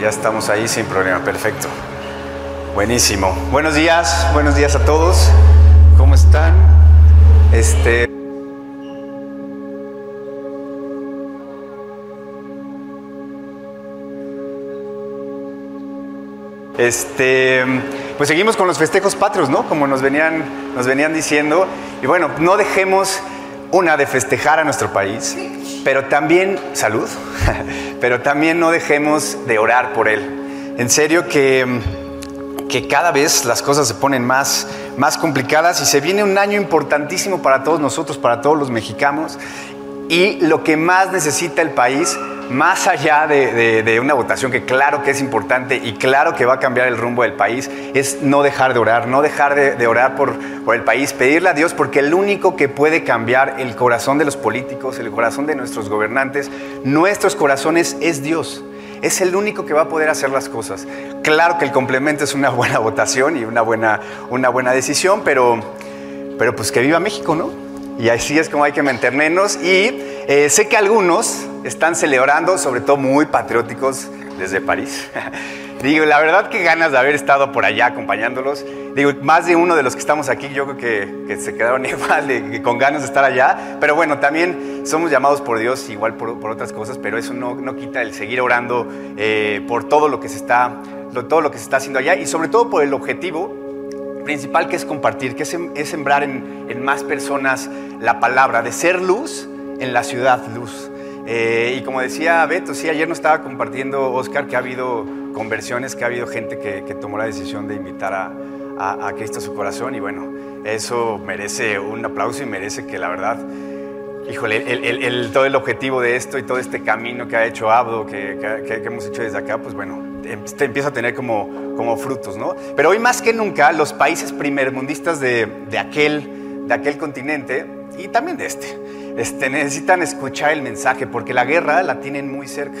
Ya estamos ahí sin problema, perfecto. Buenísimo. Buenos días, buenos días a todos. ¿Cómo están? Este. Este, pues seguimos con los festejos patrios, ¿no? Como nos venían, nos venían diciendo. Y bueno, no dejemos una de festejar a nuestro país, pero también salud, pero también no dejemos de orar por él. En serio que, que cada vez las cosas se ponen más, más complicadas y se viene un año importantísimo para todos nosotros, para todos los mexicanos. Y lo que más necesita el país más allá de, una votación que claro que es importante y claro que va a cambiar el rumbo del país, es no dejar de orar, no dejar de, orar por, por, el país, pedirle a Dios, porque el único que puede cambiar el corazón de los políticos, el corazón de nuestros gobernantes, nuestros corazones es Dios. Es el único que va a poder hacer las cosas. Claro que el complemento es una buena votación y una buena, una buena decisión, pero, pero pues que viva México, ¿no? Y así es como hay que mantenernos. Y eh, sé que algunos están celebrando, sobre todo muy patrióticos desde París. Digo, la verdad que ganas de haber estado por allá acompañándolos. Digo, más de uno de los que estamos aquí, yo creo que, se quedaron igual, de, con ganas de estar allá. Pero bueno, también somos llamados por Dios, igual por, otras cosas, pero eso no, no quita el seguir orando eh, por todo lo que se está, todo lo que se está haciendo allá y sobre todo por el objetivo principal que es compartir, que es, sembrar en, en más personas la palabra, de ser luz en la ciudad, luz. Eh, y como decía Beto, sí, ayer nos estaba compartiendo Oscar que ha habido conversiones, que ha habido gente que, tomó la decisión de invitar a, a, Cristo a su corazón y bueno, eso merece un aplauso y merece que la verdad, híjole, el, todo el objetivo de esto y todo este camino que ha hecho Abdo, que, que, hemos hecho desde acá, pues bueno, te empieza a tener como, como frutos, ¿no? Pero hoy más que nunca los países primermundistas de, de, aquel, de aquel continente y también de este, este, necesitan escuchar el mensaje porque la guerra la tienen muy cerca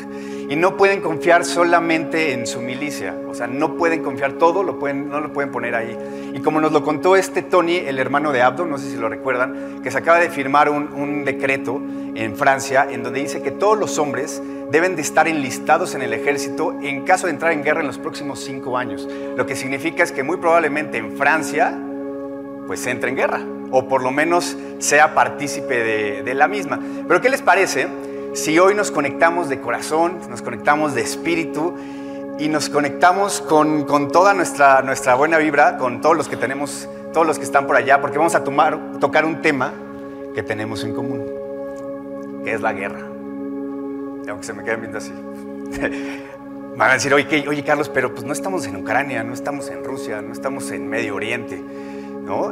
y no pueden confiar solamente en su milicia, o sea, no pueden confiar todo, no lo pueden poner ahí. Y como nos lo contó este Tony, el hermano de Abdo, no sé si lo recuerdan, que se acaba de firmar un, decreto en Francia en donde dice que todos los hombres deben de estar enlistados en el ejército en caso de entrar en guerra en los próximos cinco años. Lo que significa es que muy probablemente en Francia, pues entre en guerra o por lo menos sea partícipe de, la misma. Pero ¿qué les parece si hoy nos conectamos de corazón, nos conectamos de espíritu y nos conectamos con, toda nuestra, nuestra buena vibra, con todos los que tenemos, todos los que están por allá, porque vamos a tomar, tocar un tema que tenemos en común, que es la guerra. Aunque se me queden viendo así. Van a decir, oye, oye Carlos, pero pues no estamos en Ucrania, no estamos en Rusia, no estamos en Medio Oriente.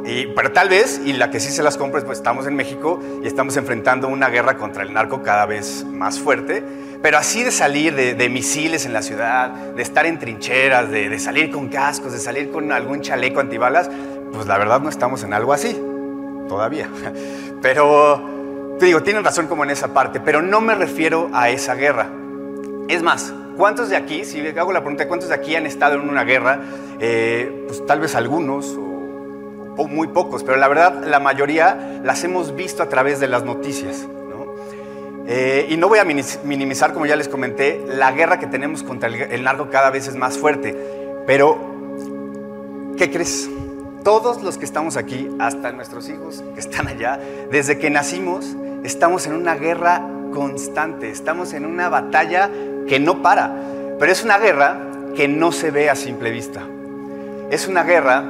Y, pero tal vez, y la que sí se las compra pues estamos en México y estamos enfrentando una guerra contra el narco cada vez más fuerte, pero así de salir de, misiles en la ciudad, de estar en trincheras, de, salir con cascos, de salir con algún chaleco antibalas, pues la verdad no estamos en algo así, todavía. Pero, te digo, tienen razón como en esa parte, pero no me refiero a esa guerra. Es más, ¿cuántos de aquí, si hago la pregunta, ¿cuántos de aquí han estado en una guerra? Eh, pues tal vez algunos, muy pocos, pero la verdad la mayoría las hemos visto a través de las noticias. Eh, y no voy a minimizar, como ya les comenté, la guerra que tenemos contra el, narco cada vez es más fuerte. Pero, ¿qué crees? Todos los que estamos aquí, hasta nuestros hijos que están allá, desde que nacimos, estamos en una guerra constante, estamos en una batalla que no para, pero es una guerra que no se ve a simple vista. Es una guerra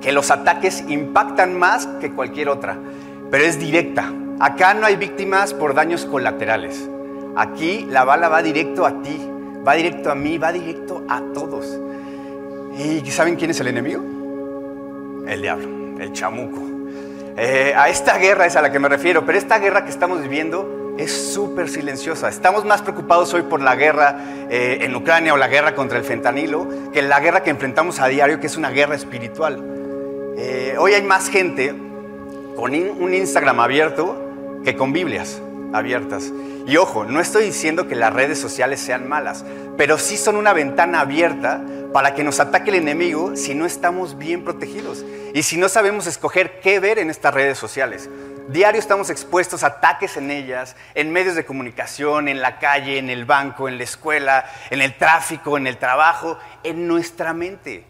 que los ataques impactan más que cualquier otra, pero es directa. Acá no hay víctimas por daños colaterales. Aquí la bala va directo a ti, va directo a mí, va directo a todos. ¿Y saben quién es el enemigo? El diablo, el chamuco. Eh, a esta guerra es a la que me refiero, pero esta guerra que estamos viviendo es súper silenciosa. Estamos más preocupados hoy por la guerra eh, en Ucrania o la guerra contra el fentanilo que la guerra que enfrentamos a diario, que es una guerra espiritual. Eh, hoy hay más gente con un Instagram abierto que con Biblias abiertas. Y ojo, no estoy diciendo que las redes sociales sean malas, pero sí son una ventana abierta para que nos ataque el enemigo si no estamos bien protegidos y si no sabemos escoger qué ver en estas redes sociales. Diario estamos expuestos a ataques en ellas, en medios de comunicación, en la calle, en el banco, en la escuela, en el tráfico, en el trabajo, en nuestra mente.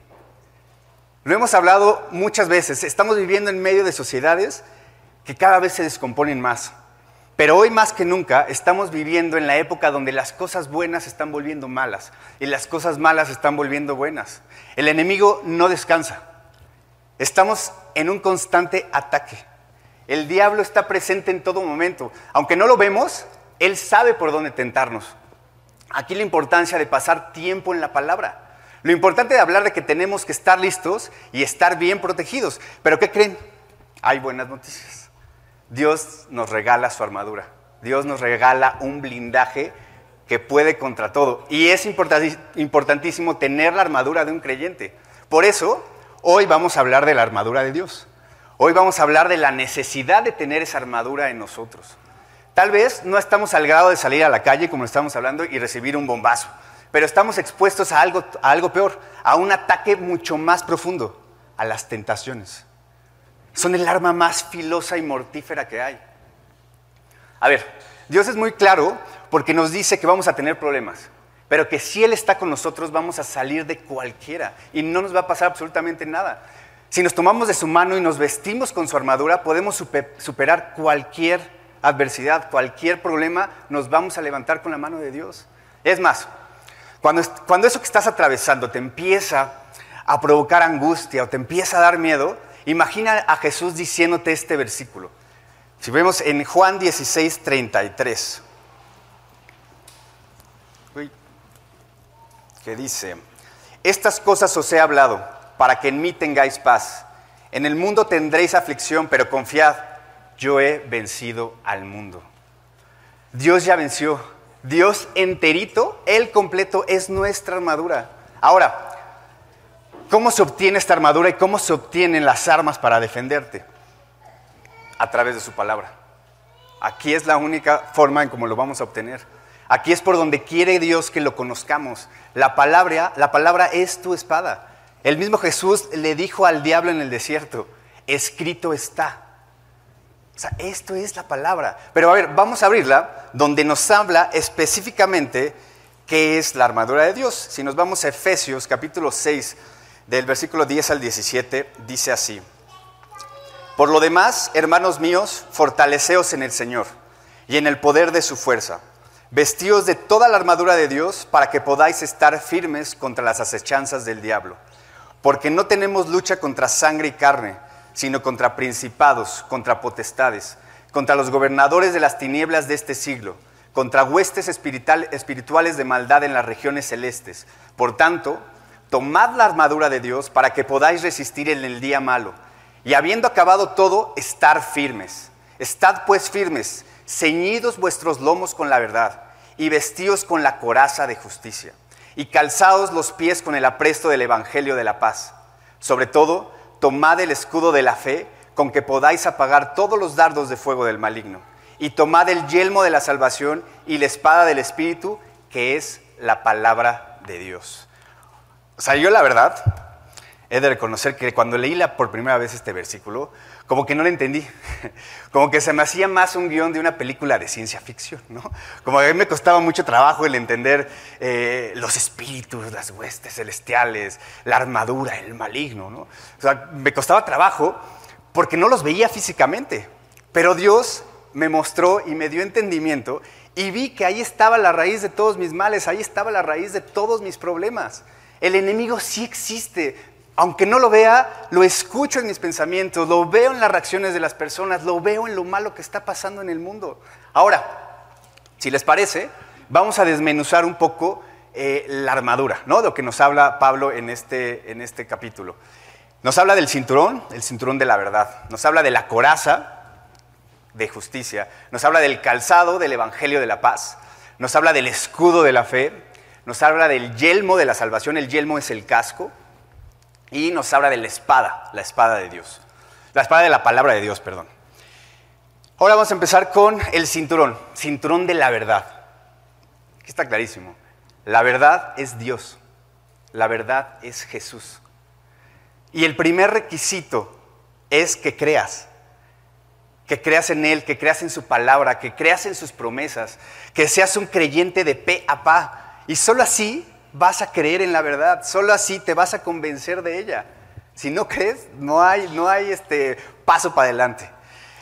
Lo hemos hablado muchas veces, estamos viviendo en medio de sociedades que cada vez se descomponen más. Pero hoy más que nunca estamos viviendo en la época donde las cosas buenas están volviendo malas y las cosas malas están volviendo buenas. El enemigo no descansa. Estamos en un constante ataque. El diablo está presente en todo momento. Aunque no lo vemos, él sabe por dónde tentarnos. Aquí la importancia de pasar tiempo en la palabra. Lo importante de hablar de que tenemos que estar listos y estar bien protegidos. Pero ¿qué creen? Hay buenas noticias. Dios nos regala su armadura. Dios nos regala un blindaje que puede contra todo. Y es importantísimo tener la armadura de un creyente. Por eso, hoy vamos a hablar de la armadura de Dios. Hoy vamos a hablar de la necesidad de tener esa armadura en nosotros. Tal vez no estamos al grado de salir a la calle, como estamos hablando, y recibir un bombazo, pero estamos expuestos a algo, a algo peor, a un ataque mucho más profundo, a las tentaciones son el arma más filosa y mortífera que hay. A ver, Dios es muy claro porque nos dice que vamos a tener problemas, pero que si Él está con nosotros vamos a salir de cualquiera y no nos va a pasar absolutamente nada. Si nos tomamos de su mano y nos vestimos con su armadura, podemos superar cualquier adversidad, cualquier problema, nos vamos a levantar con la mano de Dios. Es más, cuando, eso que estás atravesando te empieza a provocar angustia o te empieza a dar miedo, Imagina a Jesús diciéndote este versículo. Si vemos en Juan 16, 33, que dice, estas cosas os he hablado para que en mí tengáis paz. En el mundo tendréis aflicción, pero confiad, yo he vencido al mundo. Dios ya venció. Dios enterito, Él completo, es nuestra armadura. Ahora, ¿Cómo se obtiene esta armadura y cómo se obtienen las armas para defenderte? A través de su palabra. Aquí es la única forma en cómo lo vamos a obtener. Aquí es por donde quiere Dios que lo conozcamos. La palabra, la palabra es tu espada. El mismo Jesús le dijo al diablo en el desierto, escrito está. O sea, esto es la palabra. Pero a ver, vamos a abrirla donde nos habla específicamente qué es la armadura de Dios. Si nos vamos a Efesios capítulo 6, del versículo 10 al 17, dice así. Por lo demás, hermanos míos, fortaleceos en el Señor y en el poder de su fuerza. Vestíos de toda la armadura de Dios para que podáis estar firmes contra las acechanzas del diablo. Porque no tenemos lucha contra sangre y carne, sino contra principados, contra potestades, contra los gobernadores de las tinieblas de este siglo, contra huestes espirituales de maldad en las regiones celestes. Por tanto, tomad la armadura de Dios para que podáis resistir en el día malo. Y habiendo acabado todo, estar firmes. Estad pues firmes, ceñidos vuestros lomos con la verdad, y vestíos con la coraza de justicia, y calzaos los pies con el apresto del Evangelio de la paz. Sobre todo, tomad el escudo de la fe, con que podáis apagar todos los dardos de fuego del maligno, y tomad el yelmo de la salvación y la espada del Espíritu, que es la palabra de Dios. O sea, yo la verdad, he de reconocer que cuando leí la, por primera vez este versículo, como que no lo entendí. Como que se me hacía más un guion de una película de ciencia ficción, ¿no? Como a mí me costaba mucho trabajo el entender eh, los espíritus, las huestes celestiales, la armadura, el maligno, ¿no? O sea, me costaba trabajo porque no los veía físicamente. Pero Dios me mostró y me dio entendimiento y vi que ahí estaba la raíz de todos mis males, ahí estaba la raíz de todos mis problemas. El enemigo sí existe. Aunque no lo vea, lo escucho en mis pensamientos, lo veo en las reacciones de las personas, lo veo en lo malo que está pasando en el mundo. Ahora, si les parece, vamos a desmenuzar un poco eh, la armadura, ¿no? De lo que nos habla Pablo en este, en este capítulo. Nos habla del cinturón, el cinturón de la verdad. Nos habla de la coraza de justicia. Nos habla del calzado del evangelio de la paz. Nos habla del escudo de la fe nos habla del yelmo de la salvación, el yelmo es el casco, y nos habla de la espada, la espada de Dios, la espada de la palabra de Dios, perdón. Ahora vamos a empezar con el cinturón, cinturón de la verdad. Aquí está clarísimo. La verdad es Dios, la verdad es Jesús. Y el primer requisito es que creas. que creas en Él, que creas en su palabra, que creas en sus promesas, que seas un creyente de pe a pa. Y solo así vas a creer en la verdad, solo así te vas a convencer de ella. Si no crees, no hay, no hay este paso para adelante.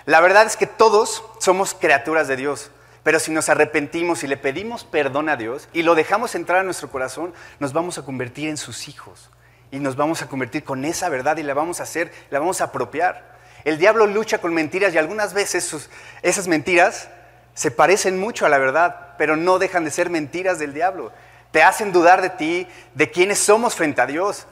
La verdad es que todos somos criaturas de Dios, pero si nos arrepentimos y le pedimos perdón a Dios y lo dejamos entrar a nuestro corazón, nos vamos a convertir en sus hijos y nos vamos a convertir con esa verdad y la vamos a hacer, la vamos a apropiar. El diablo lucha con mentiras y algunas veces esas mentiras se parecen mucho a la verdad, pero no dejan de ser mentiras del diablo. Te hacen dudar de ti, de quiénes somos frente a Dios.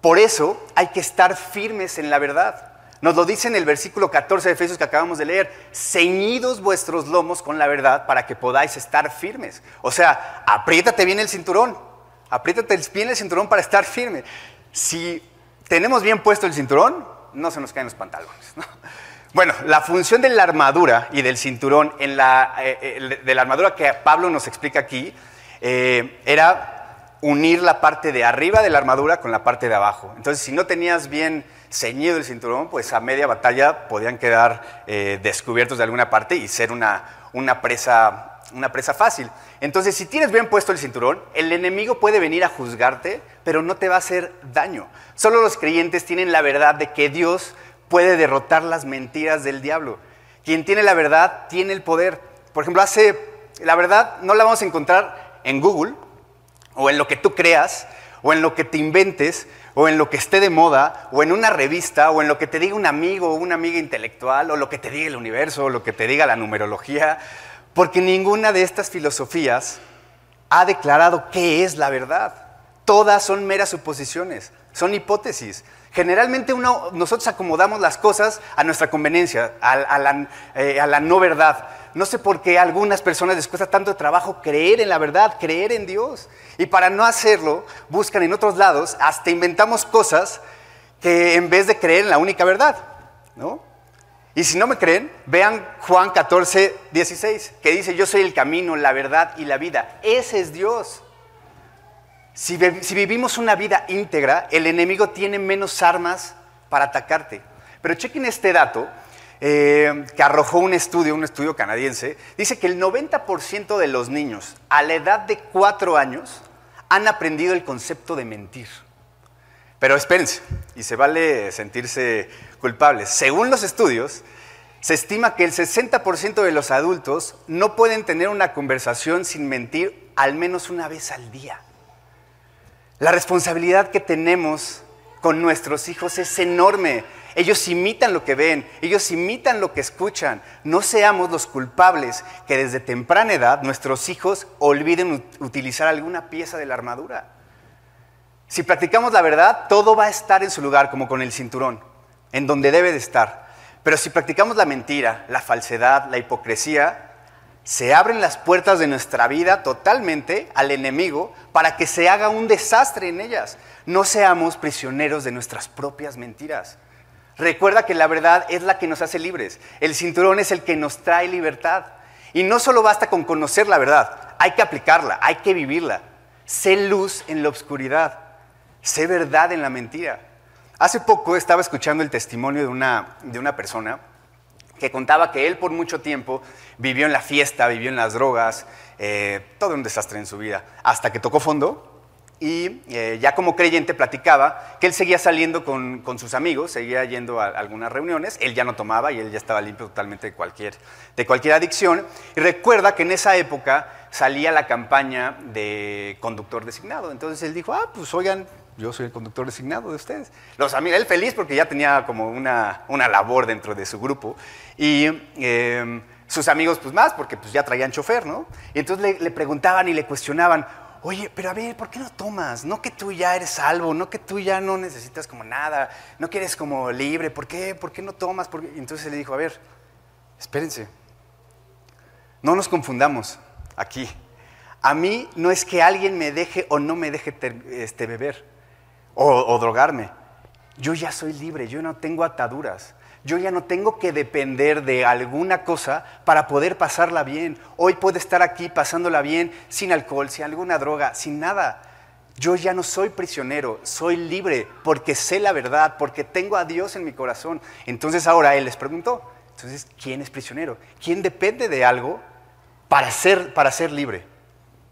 Por eso hay que estar firmes en la verdad. Nos lo dice en el versículo 14 de Efesios que acabamos de leer, ceñidos vuestros lomos con la verdad para que podáis estar firmes. O sea, apriétate bien el cinturón, apriétate bien el cinturón para estar firme. Si tenemos bien puesto el cinturón, no se nos caen los pantalones. Bueno, la función de la armadura y del cinturón, eh, eh, de la armadura que Pablo nos explica aquí, eh, era unir la parte de arriba de la armadura con la parte de abajo. Entonces, si no tenías bien ceñido el cinturón, pues a media batalla podían quedar descubiertos de alguna parte y ser una, una, presa, una presa fácil. Entonces, si tienes bien puesto el cinturón, el enemigo puede venir a juzgarte, pero no te va a hacer daño. Solo los creyentes tienen la verdad de que Dios puede derrotar las mentiras del diablo. Quien tiene la verdad tiene el poder. Por ejemplo, hace, la verdad no la vamos a encontrar en Google o en lo que tú creas o en lo que te inventes o en lo que esté de moda o en una revista o en lo que te diga un amigo o una amiga intelectual o lo que te diga el universo o lo que te diga la numerología, porque ninguna de estas filosofías ha declarado qué es la verdad. Todas son meras suposiciones, son hipótesis. Generalmente nosotros acomodamos las cosas a nuestra conveniencia, eh, a, la, no verdad. No sé por qué a algunas personas les cuesta tanto trabajo creer en la verdad, creer en Dios. Y para no hacerlo, buscan en otros lados, hasta inventamos cosas que en vez de creer en la única verdad. Y si no me creen, vean Juan 14, 16, que dice, yo soy el camino, la verdad y la vida. Ese es Dios. Si, vivimos una vida íntegra, el enemigo tiene menos armas para atacarte. Pero chequen este dato eh, que arrojó un estudio, un estudio canadiense. Dice que el 90% de los niños a la edad de 4 años han aprendido el concepto de mentir. Pero espérense, y se vale sentirse culpables. Según los estudios, se estima que el 60% de los adultos no pueden tener una conversación sin mentir al menos una vez al día. La responsabilidad que tenemos con nuestros hijos es enorme. Ellos imitan lo que ven, ellos imitan lo que escuchan. No seamos los culpables que desde temprana edad nuestros hijos olviden utilizar alguna pieza de la armadura. Si practicamos la verdad, todo va a estar en su lugar, como con el cinturón, en donde debe de estar. Pero si practicamos la mentira, la falsedad, la hipocresía, se abren las puertas de nuestra vida totalmente al enemigo para que se haga un desastre en ellas. No seamos prisioneros de nuestras propias mentiras. Recuerda que la verdad es la que nos hace libres. El cinturón es el que nos trae libertad. Y no solo basta con conocer la verdad, hay que aplicarla, hay que vivirla. Sé luz en la oscuridad, sé verdad en la mentira. Hace poco estaba escuchando el testimonio de una, de una persona que contaba que él por mucho tiempo vivió en la fiesta, vivió en las drogas, eh, todo un desastre en su vida, hasta que tocó fondo y eh, ya como creyente platicaba que él seguía saliendo con, sus amigos, seguía yendo a algunas reuniones, él ya no tomaba y él ya estaba limpio totalmente de cualquier, de cualquier adicción. Y recuerda que en esa época salía la campaña de conductor designado. Entonces él dijo, ah, pues oigan, yo soy el conductor designado de ustedes. Los amigos, él feliz porque ya tenía como una, una labor dentro de su grupo. Y em, sus amigos, pues más, porque pues ya traían chofer, ¿no? Y entonces le, preguntaban y le cuestionaban, oye, pero a ver, ¿por qué no tomas? No que tú ya eres salvo, no que tú ya no necesitas como nada, no que eres como libre, ¿por qué? ¿Por qué no tomas? Y entonces le dijo, a ver, espérense, no nos confundamos aquí. A mí no es que alguien me deje o no me deje este, beber o, drogarme. Yo ya soy libre, yo no tengo ataduras. Yo ya no tengo que depender de alguna cosa para poder pasarla bien. Hoy puedo estar aquí pasándola bien sin alcohol, sin alguna droga, sin nada. Yo ya no soy prisionero, soy libre porque sé la verdad, porque tengo a Dios en mi corazón. Entonces ahora Él les preguntó, Entonces, ¿quién es prisionero? ¿Quién depende de algo para ser, para ser libre?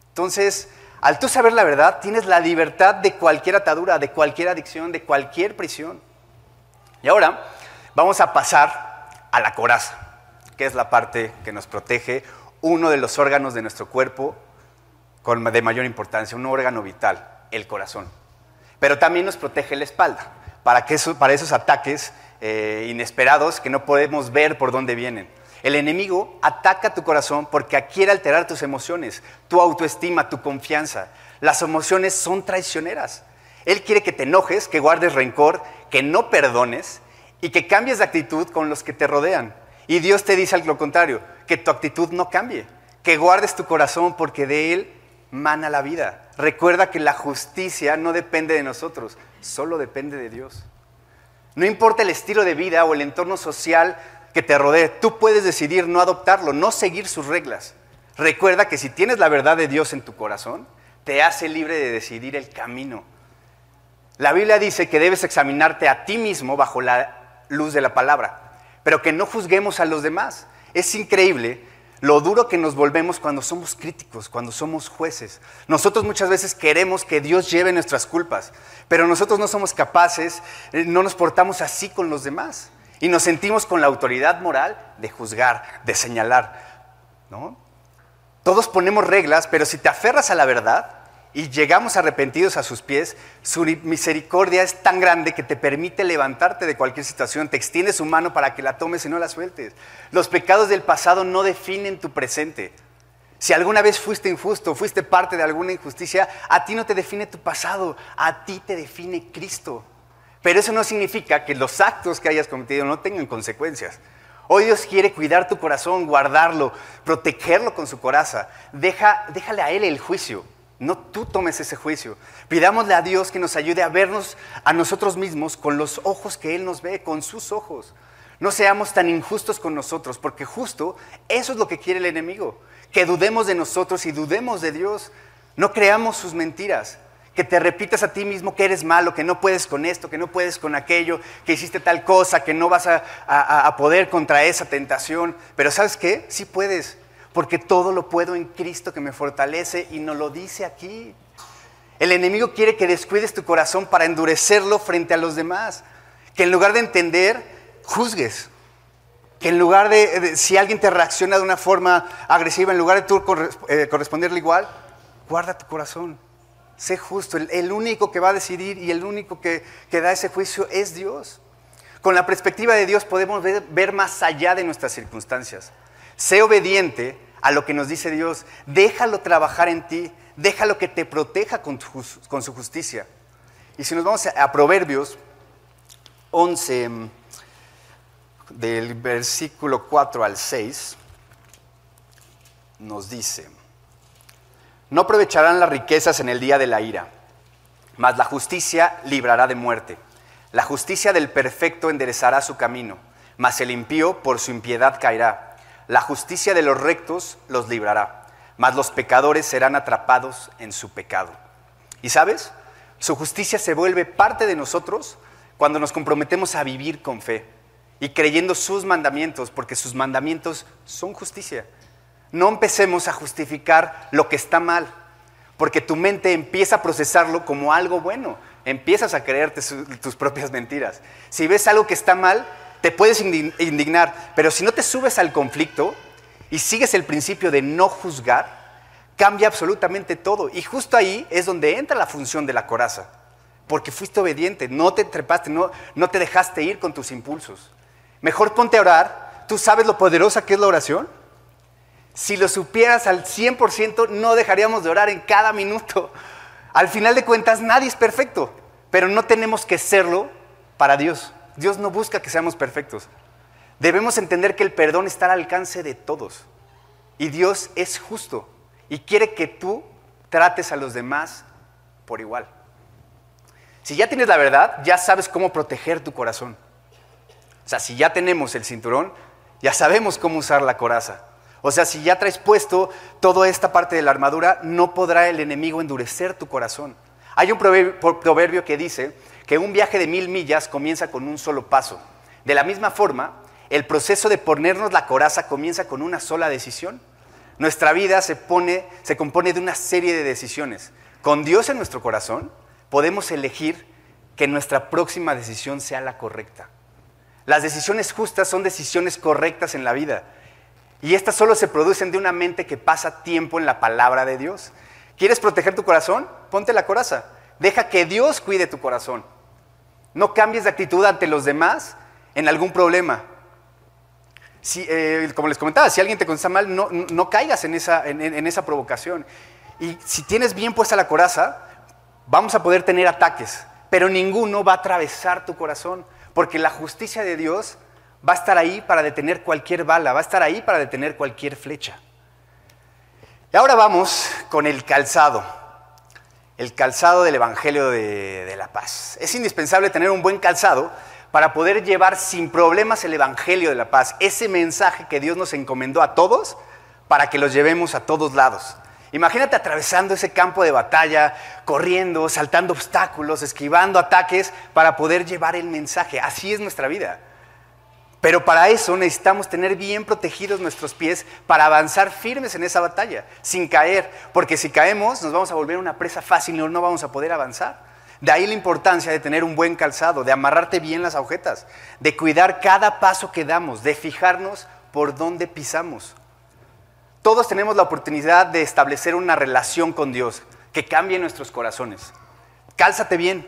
Entonces, al tú saber la verdad, tienes la libertad de cualquier atadura, de cualquier adicción, de cualquier prisión. Y ahora vamos a pasar a la coraza, que es la parte que nos protege, uno de los órganos de nuestro cuerpo de mayor importancia, un órgano vital, el corazón. Pero también nos protege la espalda, para, que para esos ataques eh, inesperados que no podemos ver por dónde vienen. El enemigo ataca tu corazón porque quiere alterar tus emociones, tu autoestima, tu confianza. Las emociones son traicioneras. Él quiere que te enojes, que guardes rencor, que no perdones y que cambies de actitud con los que te rodean. Y Dios te dice lo contrario, que tu actitud no cambie, que guardes tu corazón porque de Él mana la vida. Recuerda que la justicia no depende de nosotros, solo depende de Dios. No importa el estilo de vida o el entorno social que te rodee, tú puedes decidir no adoptarlo, no seguir sus reglas. Recuerda que si tienes la verdad de Dios en tu corazón, te hace libre de decidir el camino. La Biblia dice que debes examinarte a ti mismo bajo la luz de la palabra, pero que no juzguemos a los demás. Es increíble lo duro que nos volvemos cuando somos críticos, cuando somos jueces. Nosotros muchas veces queremos que Dios lleve nuestras culpas, pero nosotros no somos capaces, eh, no nos portamos así con los demás. Y nos sentimos con la autoridad moral de juzgar, de señalar. ¿no? Todos ponemos reglas, pero si te aferras a la verdad y llegamos arrepentidos a sus pies, su misericordia es tan grande que te permite levantarte de cualquier situación, te extiende su mano para que la tomes y no la sueltes. Los pecados del pasado no definen tu presente. Si alguna vez fuiste injusto, fuiste parte de alguna injusticia, a ti no te define tu pasado, a ti te define Cristo. Pero eso no significa que los actos que hayas cometido no tengan consecuencias. Hoy Dios quiere cuidar tu corazón, guardarlo, protegerlo con su coraza. Deja, déjale a Él el juicio. No tú tomes ese juicio. Pidámosle a Dios que nos ayude a vernos a nosotros mismos con los ojos que Él nos ve, con sus ojos. No seamos tan injustos con nosotros, porque justo eso es lo que quiere el enemigo. Que dudemos de nosotros y dudemos de Dios. No creamos sus mentiras que te repitas a ti mismo que eres malo, que no puedes con esto, que no puedes con aquello, que hiciste tal cosa, que no vas a, poder contra esa tentación. Pero ¿sabes qué? Sí puedes, porque todo lo puedo en Cristo que me fortalece y nos lo dice aquí. El enemigo quiere que descuides tu corazón para endurecerlo frente a los demás, que en lugar de entender, juzgues. Que en lugar de, si alguien te reacciona de una forma agresiva, en lugar de tú eh, corresponderle igual, guarda tu corazón Sé justo, el, único que va a decidir y el único que, da ese juicio es Dios. Con la perspectiva de Dios podemos ver, más allá de nuestras circunstancias. Sé obediente a lo que nos dice Dios. Déjalo trabajar en ti. Déjalo que te proteja con, su justicia. Y si nos vamos a, a Proverbios 11, del versículo 4 al 6, nos dice, no aprovecharán las riquezas en el día de la ira, mas la justicia librará de muerte. La justicia del perfecto enderezará su camino, mas el impío por su impiedad caerá. La justicia de los rectos los librará, mas los pecadores serán atrapados en su pecado. ¿Y sabes? Su justicia se vuelve parte de nosotros cuando nos comprometemos a vivir con fe y creyendo sus mandamientos, porque sus mandamientos son justicia no empecemos a justificar lo que está mal, porque tu mente empieza a procesarlo como algo bueno, empiezas a creerte tus propias mentiras. Si ves algo que está mal, te puedes indignar, pero si no te subes al conflicto y sigues el principio de no juzgar, cambia absolutamente todo. Y justo ahí es donde entra la función de la coraza, porque fuiste obediente, no te trepaste, no, no te dejaste ir con tus impulsos. Mejor ponte a orar, tú sabes lo poderosa que es la oración. Si lo supieras al 100%, no dejaríamos de orar en cada minuto. Al final de cuentas, nadie es perfecto, pero no tenemos que serlo para Dios. Dios no busca que seamos perfectos. Debemos entender que el perdón está al alcance de todos. Y Dios es justo y quiere que tú trates a los demás por igual. Si ya tienes la verdad, ya sabes cómo proteger tu corazón. O sea, si ya tenemos el cinturón, ya sabemos cómo usar la coraza. O sea, si ya traes puesto toda esta parte de la armadura, no podrá el enemigo endurecer tu corazón. Hay un proverbio que dice que un viaje de mil millas comienza con un solo paso. De la misma forma, el proceso de ponernos la coraza comienza con una sola decisión. Nuestra vida se, pone, se compone de una serie de decisiones. Con Dios en nuestro corazón podemos elegir que nuestra próxima decisión sea la correcta. Las decisiones justas son decisiones correctas en la vida. Y estas solo se producen de una mente que pasa tiempo en la palabra de Dios. ¿Quieres proteger tu corazón? Ponte la coraza. Deja que Dios cuide tu corazón. No cambies de actitud ante los demás en algún problema. Si, eh, como les comentaba, si alguien te contesta mal, no, caigas en esa, en esa provocación. Y si tienes bien puesta la coraza, vamos a poder tener ataques, pero ninguno va a atravesar tu corazón, porque la justicia de Dios va a estar ahí para detener cualquier bala, va a estar ahí para detener cualquier flecha. Y ahora vamos con el calzado, el calzado del Evangelio de, la Paz. Es indispensable tener un buen calzado para poder llevar sin problemas el Evangelio de la Paz, ese mensaje que Dios nos encomendó a todos para que los llevemos a todos lados. Imagínate atravesando ese campo de batalla, corriendo, saltando obstáculos, esquivando ataques para poder llevar el mensaje. Así es nuestra vida. Pero para eso necesitamos tener bien protegidos nuestros pies para avanzar firmes en esa batalla, sin caer, porque si caemos nos vamos a volver una presa fácil y no vamos a poder avanzar. De ahí la importancia de tener un buen calzado, de amarrarte bien las agujetas, de cuidar cada paso que damos, de fijarnos por dónde pisamos. Todos tenemos la oportunidad de establecer una relación con Dios que cambie nuestros corazones. Cálzate bien,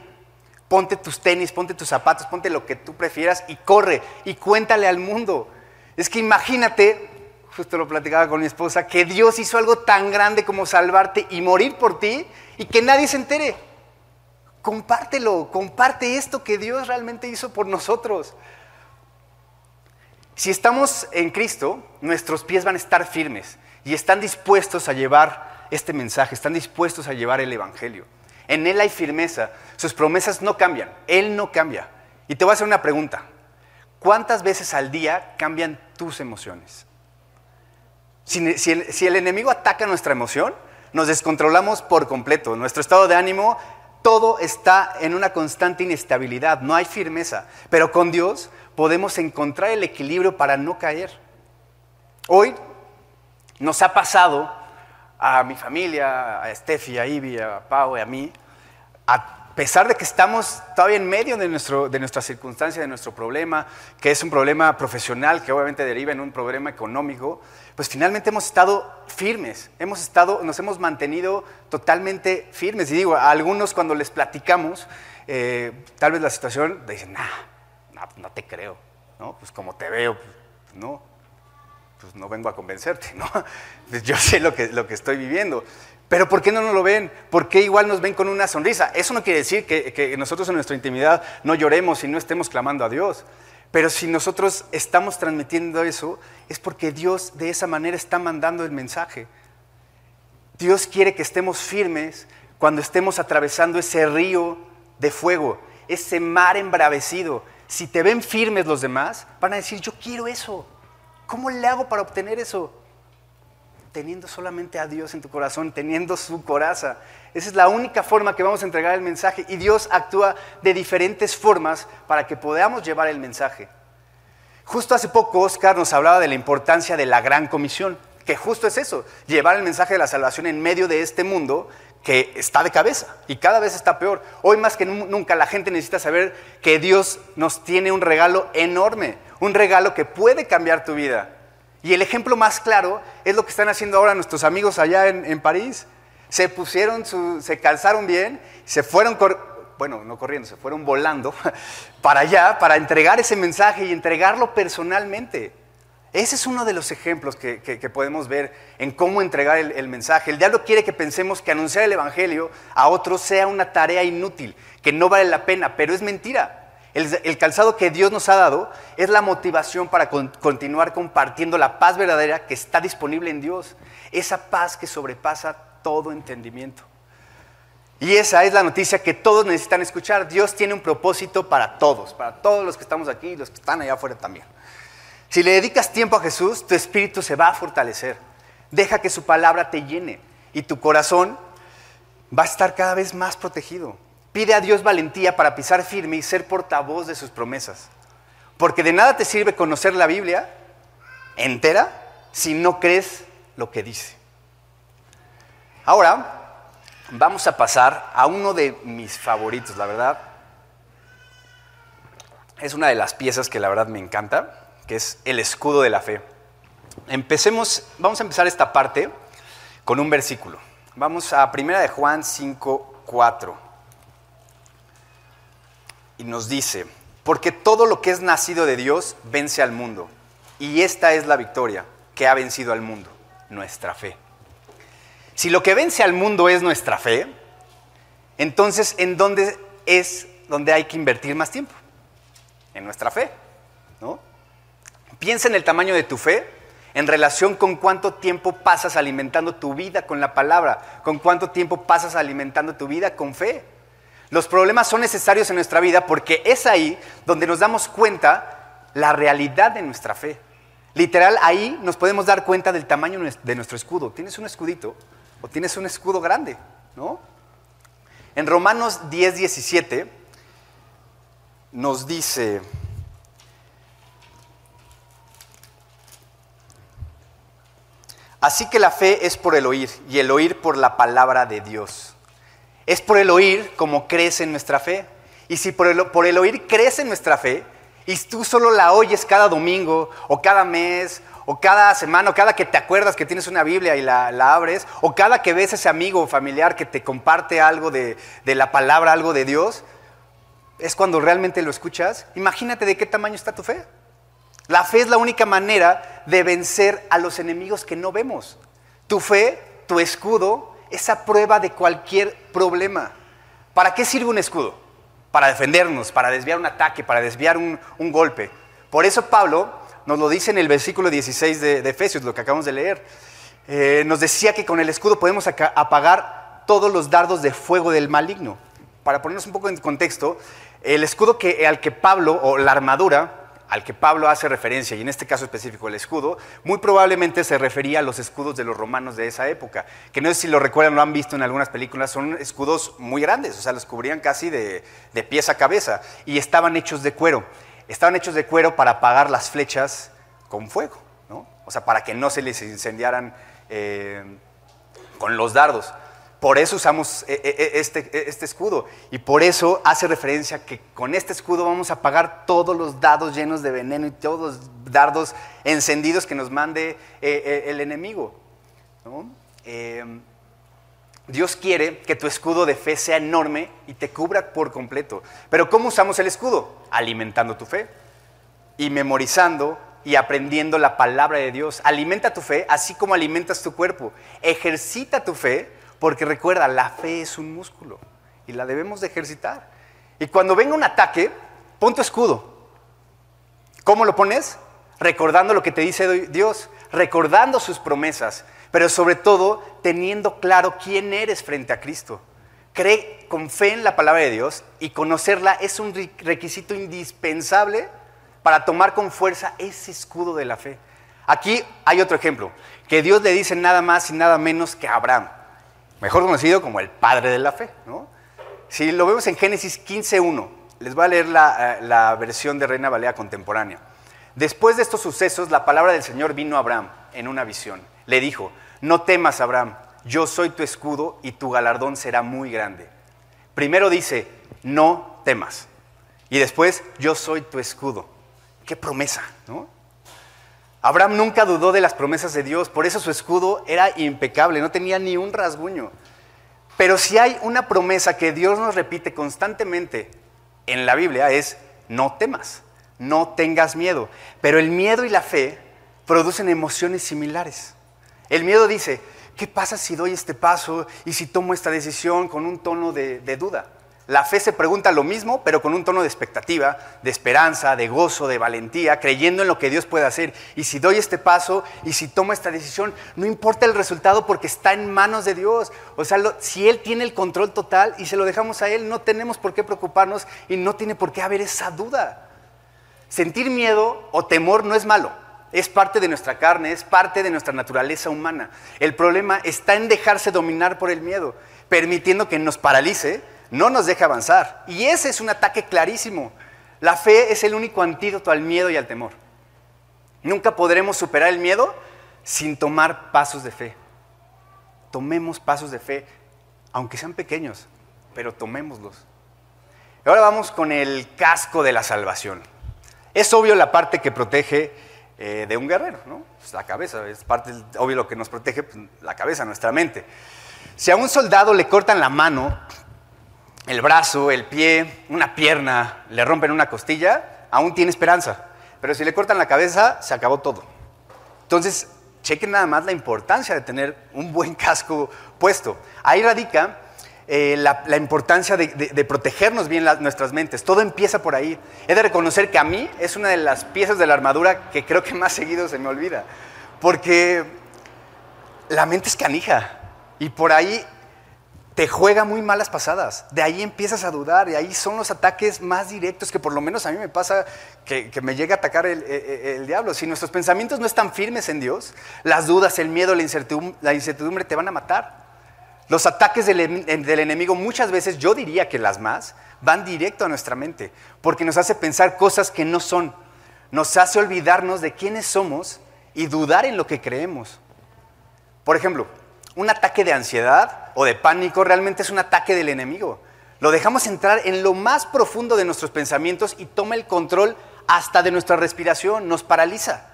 ponte tus tenis, ponte tus zapatos, ponte lo que tú prefieras y corre y cuéntale al mundo. Es que imagínate, justo lo platicaba con mi esposa, que Dios hizo algo tan grande como salvarte y morir por ti y que nadie se entere. Compártelo, comparte esto que Dios realmente hizo por nosotros. Si estamos en Cristo, nuestros pies van a estar firmes y están dispuestos a llevar este mensaje, están dispuestos a llevar el Evangelio. En Él hay firmeza, sus promesas no cambian, Él no cambia. Y te voy a hacer una pregunta. ¿Cuántas veces al día cambian tus emociones? Si, el, enemigo ataca nuestra emoción, nos descontrolamos por completo. Nuestro estado de ánimo, todo está en una constante inestabilidad, no hay firmeza. Pero con Dios podemos encontrar el equilibrio para no caer. Hoy nos ha pasado a mi familia, a Steffi, a Ivy, a Pau y a mí, a pesar de que estamos todavía en medio de, nuestro, de nuestra circunstancia, de nuestro problema, que es un problema profesional, que obviamente deriva en un problema económico, pues finalmente hemos estado firmes, hemos estado, nos hemos mantenido totalmente firmes. Y digo, a algunos cuando les platicamos, eh, tal vez la situación, dicen, nah, no, te creo, ¿no? Pues como te veo, pues, no, pues no vengo a convencerte, ¿no? Pues yo sé lo que, lo que estoy viviendo. Pero ¿por qué no nos lo ven? ¿Por qué igual nos ven con una sonrisa? Eso no quiere decir que, que nosotros en nuestra intimidad no lloremos y no estemos clamando a Dios. Pero si nosotros estamos transmitiendo eso, es porque Dios de esa manera está mandando el mensaje. Dios quiere que estemos firmes cuando estemos atravesando ese río de fuego, ese mar embravecido. Si te ven firmes los demás, van a decir, yo quiero eso. ¿Cómo le hago para obtener eso? Teniendo solamente a Dios en tu corazón, teniendo su coraza. Esa es la única forma que vamos a entregar el mensaje y Dios actúa de diferentes formas para que podamos llevar el mensaje. Justo hace poco Oscar nos hablaba de la importancia de la gran comisión, que justo es eso, llevar el mensaje de la salvación en medio de este mundo que está de cabeza y cada vez está peor. Hoy más que nunca la gente necesita saber que Dios nos tiene un regalo enorme, un regalo que puede cambiar tu vida. Y el ejemplo más claro es lo que están haciendo ahora nuestros amigos allá en, París. Se pusieron, se calzaron bien, se fueron, bueno, no corriendo, se fueron volando para allá para entregar ese mensaje y entregarlo personalmente. Ese es uno de los ejemplos que, podemos ver en cómo entregar el, mensaje. El diablo quiere que pensemos que anunciar el Evangelio a otros sea una tarea inútil, que no vale la pena, pero es mentira. El, calzado que Dios nos ha dado es la motivación para continuar compartiendo la paz verdadera que está disponible en Dios. Esa paz que sobrepasa todo entendimiento. Y esa es la noticia que todos necesitan escuchar. Dios tiene un propósito para todos, para todos los que estamos aquí y los que están allá afuera también. Si le dedicas tiempo a Jesús, tu espíritu se va a fortalecer. Deja que su palabra te llene y tu corazón va a estar cada vez más protegido. Pide a Dios valentía para pisar firme y ser portavoz de sus promesas. Porque de nada te sirve conocer la Biblia entera si no crees lo que dice. Ahora vamos a pasar a uno de mis favoritos, la verdad. Es una de las piezas que la verdad me encanta, que es el escudo de la fe. Empecemos, vamos a empezar esta parte con un versículo. Vamos a 1 de Juan 5, 4. Y nos dice, porque todo lo que es nacido de Dios vence al mundo. Y esta es la victoria que ha vencido al mundo, nuestra fe. Si lo que vence al mundo es nuestra fe, entonces ¿en dónde es donde hay que invertir más tiempo? En nuestra fe, ¿no? Piensa en el tamaño de tu fe en relación con cuánto tiempo pasas alimentando tu vida con la palabra, con cuánto tiempo pasas alimentando tu vida con fe. Los problemas son necesarios en nuestra vida porque es ahí donde nos damos cuenta la realidad de nuestra fe. Literal, ahí nos podemos dar cuenta del tamaño de nuestro escudo. ¿Tienes un escudito? ¿O tienes un escudo grande? ¿No? En Romanos 10, 17 nos dice, así que la fe es por el oír y el oír por la palabra de Dios. Es por el oír como crece en nuestra fe. Y si por el, por el oír crece en nuestra fe, y tú solo la oyes cada domingo, o cada mes, o cada semana, o cada que te acuerdas que tienes una Biblia y la, abres, o cada que ves a ese amigo o familiar que te comparte algo de, de la palabra, algo de Dios, es cuando realmente lo escuchas. Imagínate de qué tamaño está tu fe. La fe es la única manera de vencer a los enemigos que no vemos. Tu fe, tu escudo, esa prueba de cualquier problema. ¿Para qué sirve un escudo? Para defendernos, para desviar un ataque, para desviar un, golpe. Por eso Pablo nos lo dice en el versículo 16 de, Efesios, lo que acabamos de leer. Eh, nos decía que con el escudo podemos apagar todos los dardos de fuego del maligno. Para ponernos un poco en contexto, el escudo que, al que Pablo, o la armadura, al que Pablo hace referencia, y en este caso específico el escudo, muy probablemente se refería a los escudos de los romanos de esa época, que no sé si lo recuerdan, lo han visto en algunas películas, son escudos muy grandes, o sea, los cubrían casi de, pies a cabeza, y estaban hechos de cuero. Estaban hechos de cuero para apagar las flechas con fuego, ¿no? o sea, para que no se les incendiaran eh, con los dardos. Por eso usamos eh, eh, este, este, escudo. Y por eso hace referencia que con este escudo vamos a apagar todos los dados llenos de veneno y todos los dardos encendidos que nos mande eh, el enemigo. Em, Dios quiere que tu escudo de fe sea enorme y te cubra por completo. Pero ¿cómo usamos el escudo? Alimentando tu fe y memorizando y aprendiendo la palabra de Dios. Alimenta tu fe así como alimentas tu cuerpo. Ejercita tu fe porque recuerda, la fe es un músculo y la debemos de ejercitar. Y cuando venga un ataque, pon tu escudo. ¿Cómo lo pones? Recordando lo que te dice Dios, recordando sus promesas, pero sobre todo teniendo claro quién eres frente a Cristo. Cree con fe en la palabra de Dios y conocerla es un requisito indispensable para tomar con fuerza ese escudo de la fe. Aquí hay otro ejemplo, que Dios le dice nada más y nada menos que a Abraham mejor conocido como el padre de la fe. ¿no? Si lo vemos en Génesis 15.1, les voy a leer la, eh, la versión de Reina Valera contemporánea. Después de estos sucesos, la palabra del Señor vino a Abraham en una visión. Le dijo, no temas, Abraham, yo soy tu escudo y tu galardón será muy grande. Primero dice, no temas. Y después, yo soy tu escudo. Qué promesa, ¿no? Abraham nunca dudó de las promesas de Dios, por eso su escudo era impecable, no tenía ni un rasguño. Pero si hay una promesa que Dios nos repite constantemente en la Biblia es, no temas, no tengas miedo. Pero el miedo y la fe producen emociones similares. El miedo dice, ¿qué pasa si doy este paso y si tomo esta decisión con un tono de, duda? La fe se pregunta lo mismo, pero con un tono de expectativa, de esperanza, de gozo, de valentía, creyendo en lo que Dios puede hacer. Y si doy este paso y si tomo esta decisión, no importa el resultado porque está en manos de Dios. O sea, si Él tiene el control total y se lo dejamos a Él, no tenemos por qué preocuparnos y no tiene por qué haber esa duda. Sentir miedo o temor no es malo. Es parte de nuestra carne, es parte de nuestra naturaleza humana. El problema está en dejarse dominar por el miedo, permitiendo que nos paralice no nos deja avanzar. Y ese es un ataque clarísimo. La fe es el único antídoto al miedo y al temor. Nunca podremos superar el miedo sin tomar pasos de fe. Tomemos pasos de fe, aunque sean pequeños, pero tomémoslos. Ahora vamos con el casco de la salvación. Es obvio la parte que protege eh, de un guerrero, ¿no? Pues la cabeza, es parte, obvio lo que nos protege, pues, la cabeza, nuestra mente. Si a un soldado le cortan la mano, el brazo, el pie, una pierna, le rompen una costilla, aún tiene esperanza. Pero si le cortan la cabeza, se acabó todo. Entonces, chequen nada más la importancia de tener un buen casco puesto. Ahí radica eh, la, importancia de, protegernos bien nuestras mentes. Todo empieza por ahí. He de reconocer que a mí es una de las piezas de la armadura que creo que más seguido se me olvida. Porque la mente es canija. Y por ahí te juega muy malas pasadas. De ahí empiezas a dudar y ahí son los ataques más directos que por lo menos a mí me pasa que, me llega a atacar el, diablo. Si nuestros pensamientos no están firmes en Dios, las dudas, el miedo, la incertidumbre, te van a matar. Los ataques del, del enemigo muchas veces, yo diría que las más, van directo a nuestra mente, porque nos hace pensar cosas que no son. Nos hace olvidarnos de quiénes somos y dudar en lo que creemos. Por ejemplo, un ataque de ansiedad o de pánico realmente es un ataque del enemigo. Lo dejamos entrar en lo más profundo de nuestros pensamientos y toma el control hasta de nuestra respiración, nos paraliza.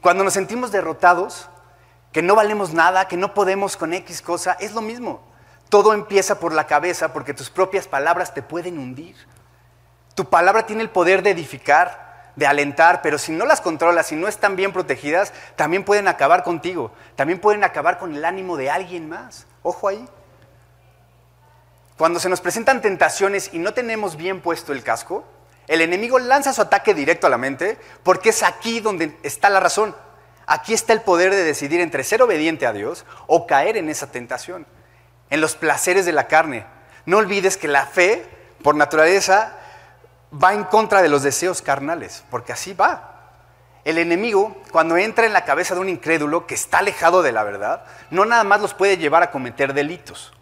Cuando nos sentimos derrotados, que no valemos nada, que no podemos con X cosa, es lo mismo. Todo empieza por la cabeza porque tus propias palabras te pueden hundir. Tu palabra tiene el poder de edificar, de alentar, pero si no las controlas, si no están bien protegidas, también pueden acabar contigo, también pueden acabar con el ánimo de alguien más. Ojo ahí. Cuando se nos presentan tentaciones y no tenemos bien puesto el casco, el enemigo lanza su ataque directo a la mente porque es aquí donde está la razón. Aquí está el poder de decidir entre ser obediente a Dios o caer en esa tentación, en los placeres de la carne. No olvides que la fe, por naturaleza, va en contra de los deseos carnales, porque así va. El enemigo, cuando entra en la cabeza de un incrédulo que está alejado de la verdad, no nada más los puede llevar a cometer delitos,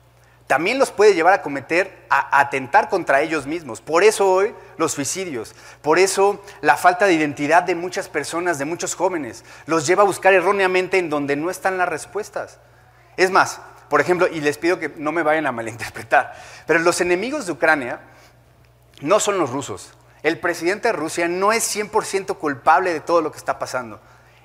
también los puede llevar a cometer, a atentar contra ellos mismos. Por eso hoy los suicidios, por eso la falta de identidad de muchas personas, de muchos jóvenes, los lleva a buscar erróneamente en donde no están las respuestas. Es más, por ejemplo, y les pido que no me vayan a malinterpretar, pero los enemigos de Ucrania no son los rusos. El presidente de Rusia no es 100% culpable de todo lo que está pasando.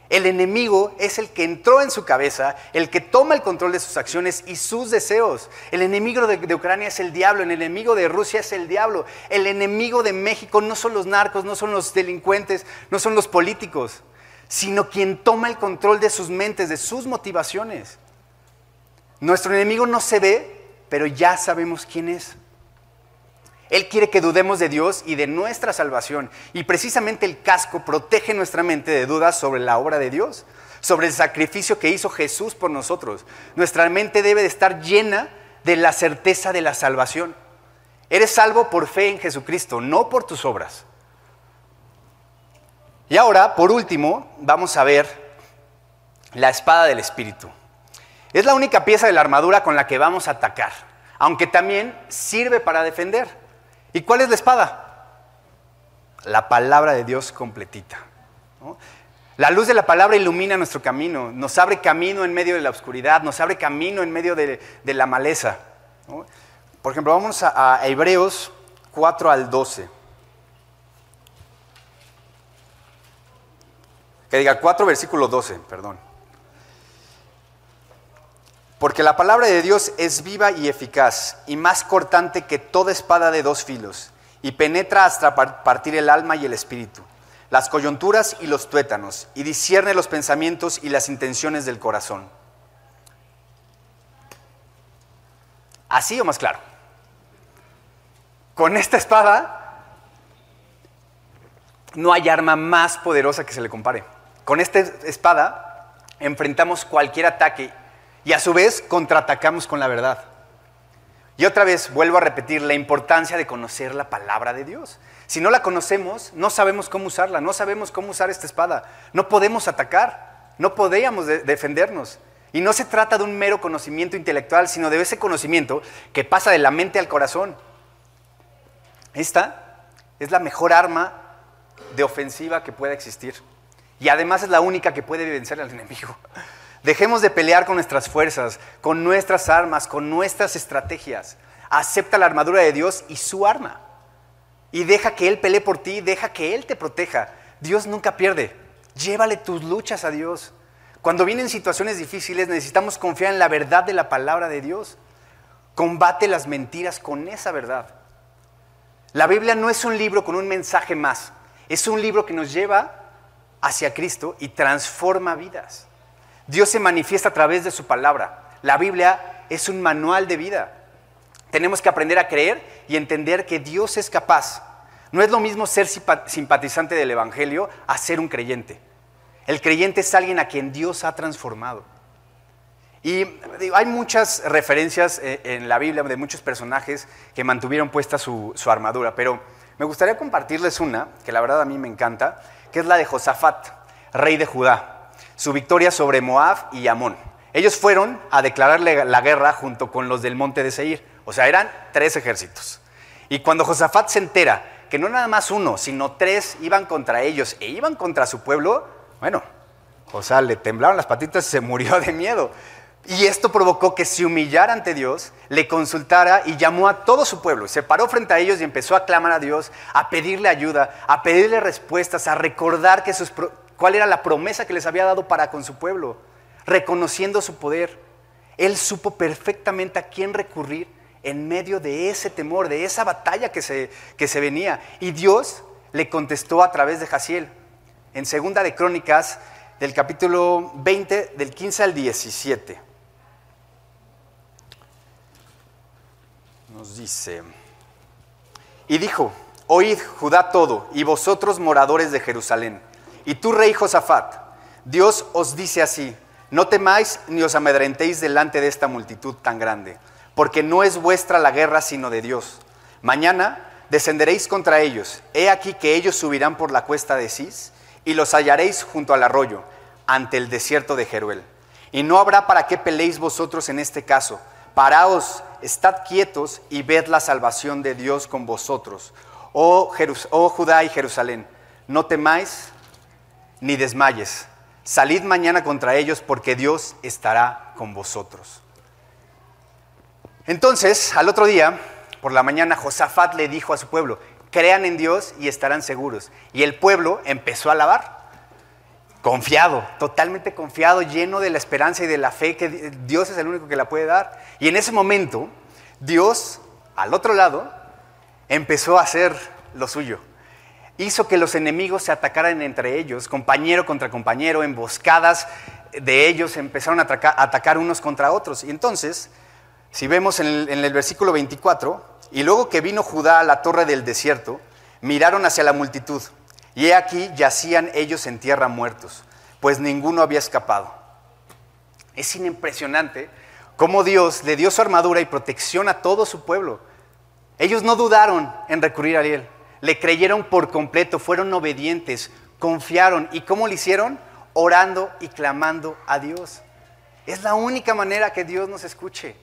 El enemigo es el que entró en su cabeza, el que toma el control de sus acciones y sus deseos. El enemigo de, Ucrania es el diablo, el enemigo de Rusia es el diablo. El enemigo de México no son los narcos, no son los delincuentes, no son los políticos, sino quien toma el control de sus mentes, de sus motivaciones. Nuestro enemigo no se ve, pero ya sabemos quién es. Él quiere que dudemos de Dios y de nuestra salvación. Y precisamente el casco protege nuestra mente de dudas sobre la obra de Dios, sobre el sacrificio que hizo Jesús por nosotros. Nuestra mente debe de estar llena de la certeza de la salvación. Eres salvo por fe en Jesucristo, no por tus obras. Y ahora, por último, vamos a ver la espada del Espíritu. Es la única pieza de la armadura con la que vamos a atacar, aunque también sirve para defender. ¿Y cuál es la espada? La palabra de Dios completita. La luz de la palabra ilumina nuestro camino, nos abre camino en medio de la oscuridad, nos abre camino en medio de, la maleza. Por ejemplo, vamos a, a Hebreos 4 al 12. Que diga 4 versículo 12, perdón. Porque la palabra de Dios es viva y eficaz y más cortante que toda espada de dos filos y penetra hasta partir el alma y el espíritu, las coyunturas y los tuétanos y discierne los pensamientos y las intenciones del corazón. ¿Así o más claro? Con esta espada no hay arma más poderosa que se le compare. Con esta espada enfrentamos cualquier ataque y a su vez contraatacamos con la verdad. Y otra vez vuelvo a repetir la importancia de conocer la palabra de Dios. Si no la conocemos, no sabemos cómo usarla, no sabemos cómo usar esta espada. No podemos atacar, no podríamos defendernos. Y no se trata de un mero conocimiento intelectual, sino de ese conocimiento que pasa de la mente al corazón. Esta Es la mejor arma de ofensiva que pueda existir. Y además es la única que puede vencer al enemigo. Dejemos de pelear con nuestras fuerzas, con nuestras armas, con nuestras estrategias. Acepta la armadura de Dios y su arma. Y deja que Él pelee por ti, deja que Él te proteja. Dios nunca pierde. Llévale tus luchas a Dios. Cuando vienen situaciones difíciles necesitamos confiar en la verdad de la palabra de Dios. Combate las mentiras con esa verdad. La Biblia no es un libro con un mensaje más, es un libro que nos lleva hacia Cristo y transforma vidas. Dios se manifiesta a través de su palabra. La Biblia es un manual de vida. Tenemos que aprender a creer y entender que Dios es capaz. No es lo mismo ser simpatizante del Evangelio a ser un creyente. El creyente es alguien a quien Dios ha transformado. Y hay muchas referencias eh, en la Biblia de muchos personajes que mantuvieron puesta su, armadura, pero me gustaría compartirles una, que la verdad a mí me encanta, que es la de Josafat, rey de Judá, su victoria sobre Moab y Amón. Ellos fueron a declararle la guerra junto con los del monte de Seir, o sea, eran tres ejércitos. Y cuando Josafat se entera que no nada más uno, sino tres iban contra ellos e iban contra su pueblo, bueno, José le temblaron las patitas y se murió de miedo. Y esto provocó que se humillara ante Dios, le consultara y llamó a todo su pueblo. Se paró frente a ellos y empezó a clamar a Dios, a pedirle ayuda, a pedirle respuestas, a recordar que cuál era la promesa que les había dado para con su pueblo, reconociendo su poder. Él supo perfectamente a quién recurrir en medio de ese temor, de esa batalla que se, que se venía. Y Dios le contestó a través de Jaciel. En Segunda de Crónicas, del capítulo 20, del 15 al 17. nos dice, y dijo, oíd Judá todo, y vosotros moradores de Jerusalén, y tú rey Josafat, Dios os dice así, no temáis ni os amedrentéis delante de esta multitud tan grande, porque no es vuestra la guerra sino de Dios. Mañana descenderéis contra ellos, he aquí que ellos subirán por la cuesta de Cis, y los hallaréis junto al arroyo, ante el desierto de Jeruel. Y no habrá para qué peleéis vosotros en este caso, paraos estad quietos y ved la salvación de Dios con vosotros. Oh, oh, Judá y Jerusalén, no temáis ni desmayes. Salid mañana contra ellos porque Dios estará con vosotros. Entonces, al otro día, por la mañana, Josafat le dijo a su pueblo, crean en Dios y estarán seguros. Y el pueblo empezó a alabar confiado, totalmente confiado, lleno de la esperanza y de la fe que Dios es el único que la puede dar. Y en ese momento, Dios, al otro lado, empezó a hacer lo suyo. Hizo que los enemigos se atacaran entre ellos, compañero contra compañero, emboscadas de ellos empezaron a atacar, unos contra otros. Y entonces, si vemos en el, versículo 24, y luego que vino Judá a la torre del desierto, miraron hacia la multitud y he aquí yacían ellos en tierra muertos, pues ninguno había escapado. Es impresionante cómo Dios le dio su armadura y protección a todo su pueblo. Ellos no dudaron en recurrir a Él, le creyeron por completo, fueron obedientes, confiaron. ¿Y cómo lo hicieron? Orando y clamando a Dios. Es la única manera que Dios nos escuche.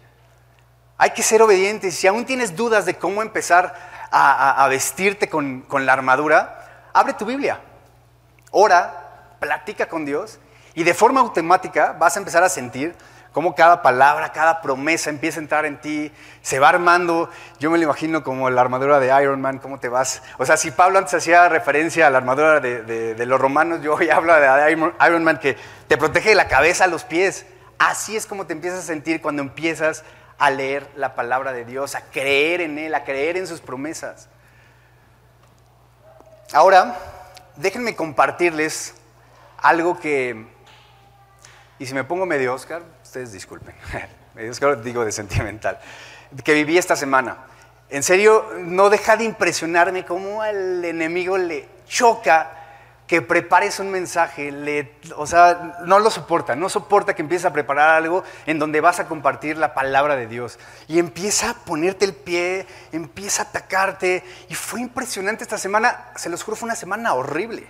Hay que ser obedientes. Si aún tienes dudas de cómo empezar a, vestirte con la armadura, abre tu Biblia, ora, platica con Dios y de forma automática vas a empezar a sentir cómo cada palabra, cada promesa empieza a entrar en ti, se va armando. Yo me lo imagino como la armadura de Iron Man, cómo te vas. O sea, si Pablo antes hacía referencia a la armadura de, los romanos, yo hoy hablo de Iron Man que te protege de la cabeza a los pies. Así es como te empiezas a sentir cuando empiezas a leer la palabra de Dios, a creer en Él, a creer en sus promesas. Ahora, déjenme compartirles algo que, y si me pongo medio Oscar, disculpen, medio Oscar digo de sentimental, que viví esta semana. En serio, no deja de impresionarme cómo al enemigo le choca que prepares un mensaje, le, o sea, no lo soporta, no soporta que empieces a preparar algo en donde vas a compartir la palabra de Dios. Y empieza a ponerte el pie, empieza a atacarte. Y fue impresionante esta semana, se los juro, fue una semana horrible.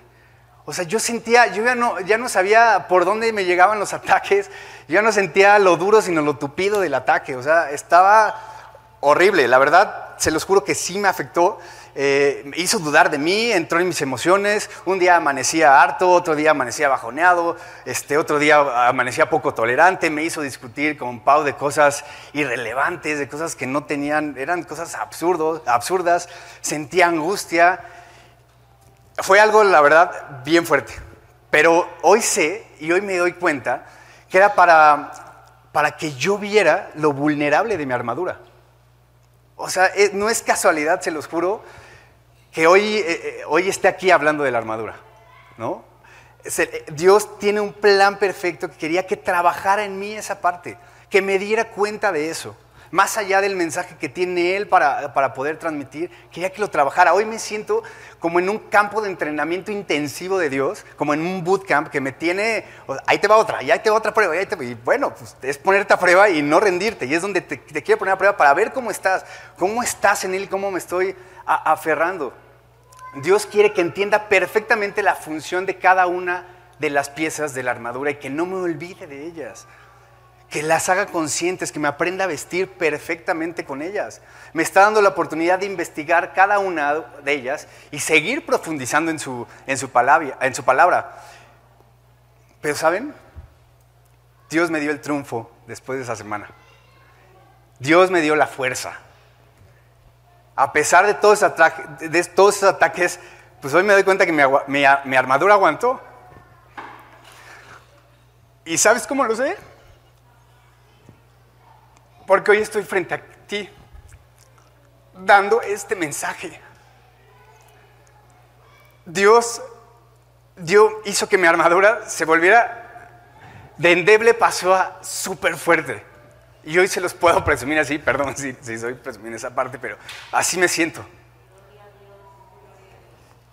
O sea, yo sentía, yo ya no, ya no sabía por dónde me llegaban los ataques, yo ya no sentía lo duro, sino lo tupido del ataque. O sea, estaba horrible, la verdad se los juro que sí me afectó. Eh, me hizo dudar de mí, entró en mis emociones. Un día amanecía harto, otro día amanecía bajoneado, este, otro día amanecía poco tolerante. Me hizo discutir con Pau de cosas irrelevantes, de cosas que no tenían, eran cosas absurdos, absurdas. Sentía angustia. Fue algo, la verdad, bien fuerte. Pero hoy sé y hoy me doy cuenta que era para, para que yo viera lo vulnerable de mi armadura. O sea, eh, no es casualidad, se los juro, que hoy, eh, eh, hoy esté aquí hablando de la armadura, ¿no? Dios tiene un plan perfecto que quería que trabajara en mí esa parte, que me diera cuenta de eso más allá del mensaje que tiene Él para, poder transmitir, quería que lo trabajara. Hoy me siento como en un campo de entrenamiento intensivo de Dios, como en un bootcamp que me tiene, ahí te va otra, y ahí te va otra prueba, y, bueno, pues es ponerte a prueba y no rendirte, y es donde te, te quiero poner a prueba para ver cómo estás, cómo estás en Él y cómo me estoy aferrando. Dios quiere que entienda perfectamente la función de cada una de las piezas de la armadura y que no me olvide de ellas que las haga conscientes, que me aprenda a vestir perfectamente con ellas. Me está dando la oportunidad de investigar cada una de ellas y seguir profundizando en su, en su, palabra, en su palabra. Pero ¿saben? Dios me dio el triunfo después de esa semana. Dios me dio la fuerza. A pesar de todos, esos ataques, pues hoy me doy cuenta que mi, mi armadura aguantó. ¿Y sabes cómo lo sé? Porque hoy estoy frente a ti dando este mensaje. Dios dio, hizo que mi armadura se volviera de endeble, pasó a súper fuerte. Y hoy se los puedo presumir así, perdón si, si soy presumir esa parte, pero así me siento.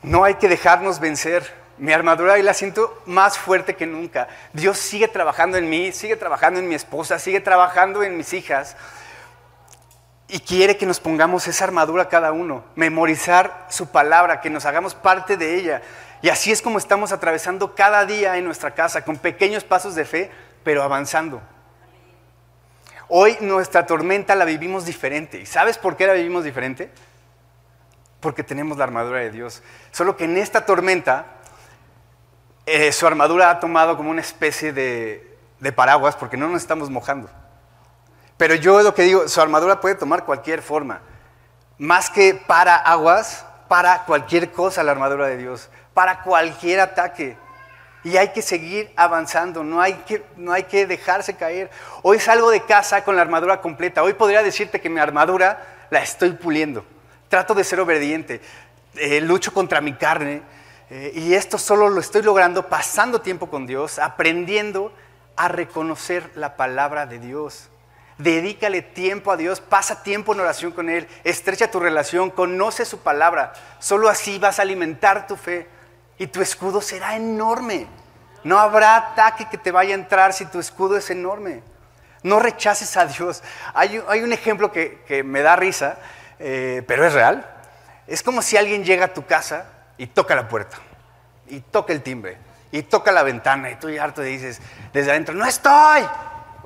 No hay que dejarnos vencer. Mi armadura y la siento más fuerte que nunca. Dios sigue trabajando en mí, sigue trabajando en mi esposa, sigue trabajando en mis hijas. Y quiere que nos pongamos esa armadura cada uno, memorizar su palabra, que nos hagamos parte de ella. Y así es como estamos atravesando cada día en nuestra casa, con pequeños pasos de fe, pero avanzando. Hoy nuestra tormenta la vivimos diferente. ¿Y sabes por qué la vivimos diferente? Porque tenemos la armadura de Dios. Solo que en esta tormenta eh, su armadura ha tomado como una especie de, paraguas porque no nos estamos mojando. Pero yo lo que digo, su armadura puede tomar cualquier forma. Más que para aguas, para cualquier cosa la armadura de Dios, para cualquier ataque. Y hay que seguir avanzando, no hay que, no hay que dejarse caer. Hoy salgo de casa con la armadura completa. Hoy podría decirte que mi armadura la estoy puliendo. Trato de ser obediente. Eh, lucho contra mi carne, eh, y esto solo lo estoy logrando pasando tiempo con Dios, aprendiendo a reconocer la palabra de Dios. Dedícale tiempo a Dios, pasa tiempo en oración con Él, estrecha tu relación, conoce su palabra. Solo así vas a alimentar tu fe y tu escudo será enorme. No habrá ataque que te vaya a entrar si tu escudo es enorme. No rechaces a Dios. Hay, un ejemplo que, me da risa, eh, pero es real. Es como si alguien llega a tu casa y toca la puerta, y toca el timbre, y toca la ventana, y tú ya harto dices desde adentro, no estoy.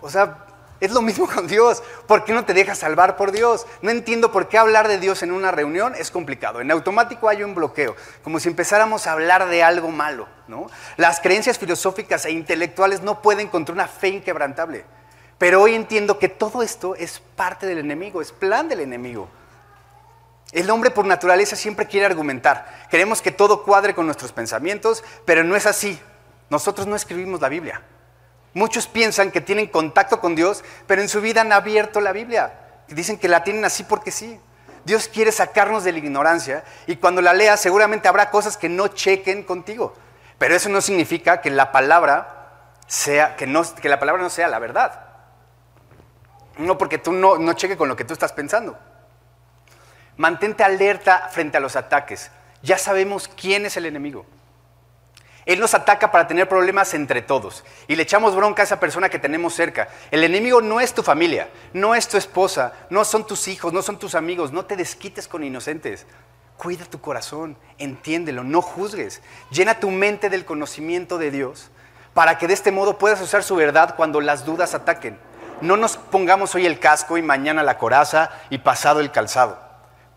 O sea, es lo mismo con Dios. ¿Por qué no te dejas salvar por Dios? No entiendo por qué hablar de Dios en una reunión es complicado. En automático hay un bloqueo, como si empezáramos a hablar de algo malo. ¿no? Las creencias filosóficas e intelectuales no pueden contra una fe inquebrantable. Pero hoy entiendo que todo esto es parte del enemigo, es plan del enemigo. El hombre por naturaleza siempre quiere argumentar. Queremos que todo cuadre con nuestros pensamientos, pero no es así. Nosotros no escribimos la Biblia. Muchos piensan que tienen contacto con Dios, pero en su vida han abierto la Biblia. Dicen que la tienen así porque sí. Dios quiere sacarnos de la ignorancia y cuando la leas seguramente habrá cosas que no chequen contigo. Pero eso no significa que la palabra sea que, no, que la palabra no sea la verdad. No porque tú no, no cheque con lo que tú estás pensando. Mantente alerta frente a los ataques. Ya sabemos quién es el enemigo. Él nos ataca para tener problemas entre todos y le echamos bronca a esa persona que tenemos cerca. El enemigo no es tu familia, no es tu esposa, no son tus hijos, no son tus amigos. No te desquites con inocentes. Cuida tu corazón, entiéndelo, no juzgues. Llena tu mente del conocimiento de Dios para que de este modo puedas usar su verdad cuando las dudas ataquen. No nos pongamos hoy el casco y mañana la coraza y pasado el calzado.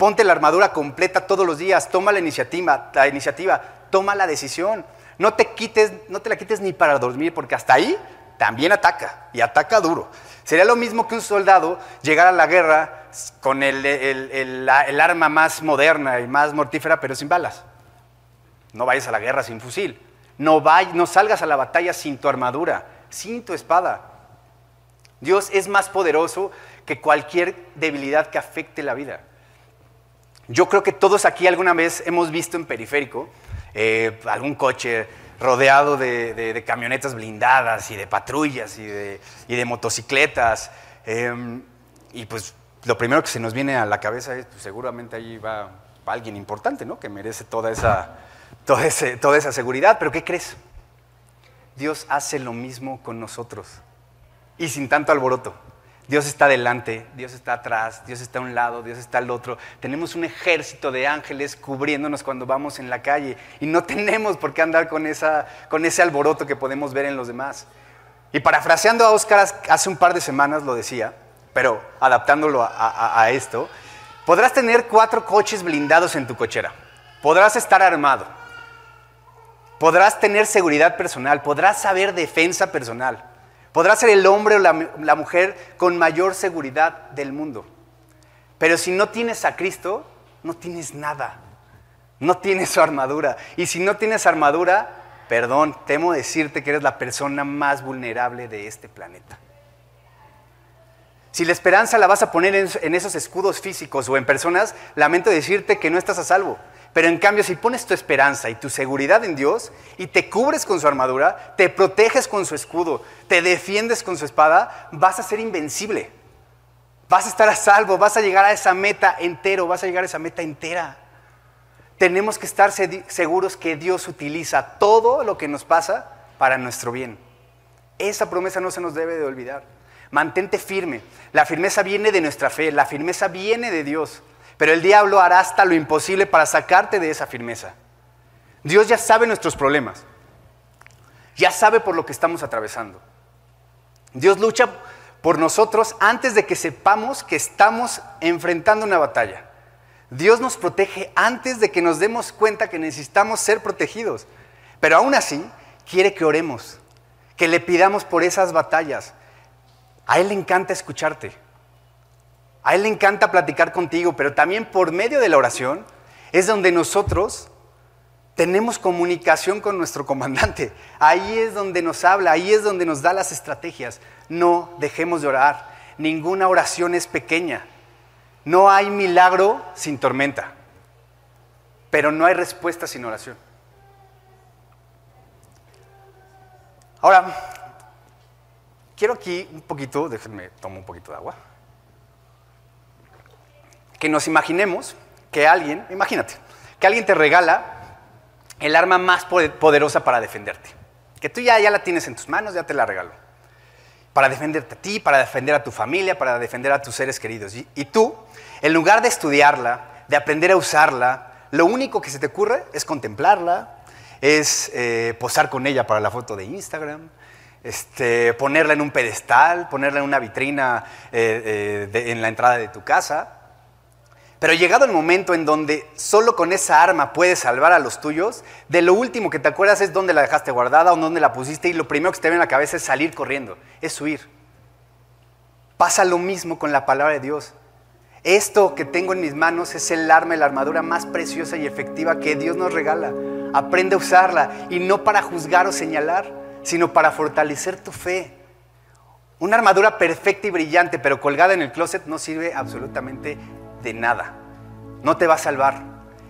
Ponte la armadura completa todos los días, toma la iniciativa, la iniciativa, toma la decisión. No te quites, no te la quites ni para dormir, porque hasta ahí también ataca y ataca duro. Sería lo mismo que un soldado llegara a la guerra con el, el, arma más moderna y más mortífera, pero sin balas. No vayas a la guerra sin fusil. No, no salgas a la batalla sin tu armadura, sin tu espada. Dios es más poderoso que cualquier debilidad que afecte la vida. Yo creo que todos aquí alguna vez hemos visto en periférico eh, algún coche rodeado de, camionetas blindadas y de patrullas y de, motocicletas. Em, y pues lo primero que se nos viene a la cabeza es, pues, seguramente ahí va, alguien importante, ¿no? Que merece toda esa, toda, toda esa seguridad. Pero ¿qué crees? Dios hace lo mismo con nosotros y sin tanto alboroto. Dios está delante, Dios está atrás, Dios está a un lado, Dios está al otro. Tenemos un ejército de ángeles cubriéndonos cuando vamos en la calle y no tenemos por qué andar con, esa, con ese alboroto que podemos ver en los demás. Y parafraseando a Oscar hace un par de semanas lo decía, pero adaptándolo a, a esto, podrás tener cuatro coches blindados en tu cochera, podrás estar armado, podrás tener seguridad personal, podrás saber defensa personal. Podrás ser el hombre o la, mujer con mayor seguridad del mundo. Pero si no tienes a Cristo, no tienes nada. No tienes su armadura. Y si no tienes armadura, perdón, temo decirte que eres la persona más vulnerable de este planeta. Si la esperanza la vas a poner en esos escudos físicos o en personas, lamento decirte que no estás a salvo. Pero en cambio, si pones tu esperanza y tu seguridad en Dios y te cubres con su armadura, te proteges con su escudo, te defiendes con su espada, vas a ser invencible. Vas a estar a salvo, vas a llegar a esa meta entero, vas a llegar a esa meta entera. Tenemos que estar seguros que Dios utiliza todo lo que nos pasa para nuestro bien. Esa promesa no se nos debe de olvidar. Mantente firme. La firmeza viene de nuestra fe, la firmeza viene de Dios. Pero el diablo hará hasta lo imposible para sacarte de esa firmeza. Dios ya sabe nuestros problemas. Ya sabe por lo que estamos atravesando. Dios lucha por nosotros antes de que sepamos que estamos enfrentando una batalla. Dios nos protege antes de que nos demos cuenta que necesitamos ser protegidos. Pero aún así, quiere que oremos, que le pidamos por esas batallas. A Él le encanta escucharte. A Él le encanta platicar contigo, pero también por medio de la oración es donde nosotros tenemos comunicación con nuestro comandante. Ahí es donde nos habla, ahí es donde nos da las estrategias. No dejemos de orar. Ninguna oración es pequeña. No hay milagro sin tormenta, pero no hay respuesta sin oración. Ahora, quiero aquí un poquito, déjenme tomo un poquito de agua que nos imaginemos que alguien, imagínate, que alguien te regala el arma más poderosa para defenderte. Que tú ya, ya la tienes en tus manos, ya te la regaló. Para defenderte a ti, para defender a tu familia, para defender a tus seres queridos. Y, tú, en lugar de estudiarla, de aprender a usarla, lo único que se te ocurre es contemplarla, es eh, posar con ella para la foto de Instagram, este, ponerla en un pedestal, ponerla en una vitrina eh, eh, en la entrada de tu casa. Pero llegado el momento en donde solo con esa arma puedes salvar a los tuyos, de lo último que te acuerdas es dónde la dejaste guardada o dónde la pusiste y lo primero que te viene en la cabeza es salir corriendo, es huir. Pasa lo mismo con la palabra de Dios. Esto que tengo en mis manos es el arma la armadura más preciosa y efectiva que Dios nos regala. Aprende a usarla y no para juzgar o señalar, sino para fortalecer tu fe. Una armadura perfecta y brillante, pero colgada en el closet, no sirve absolutamente de nada. No te va a salvar.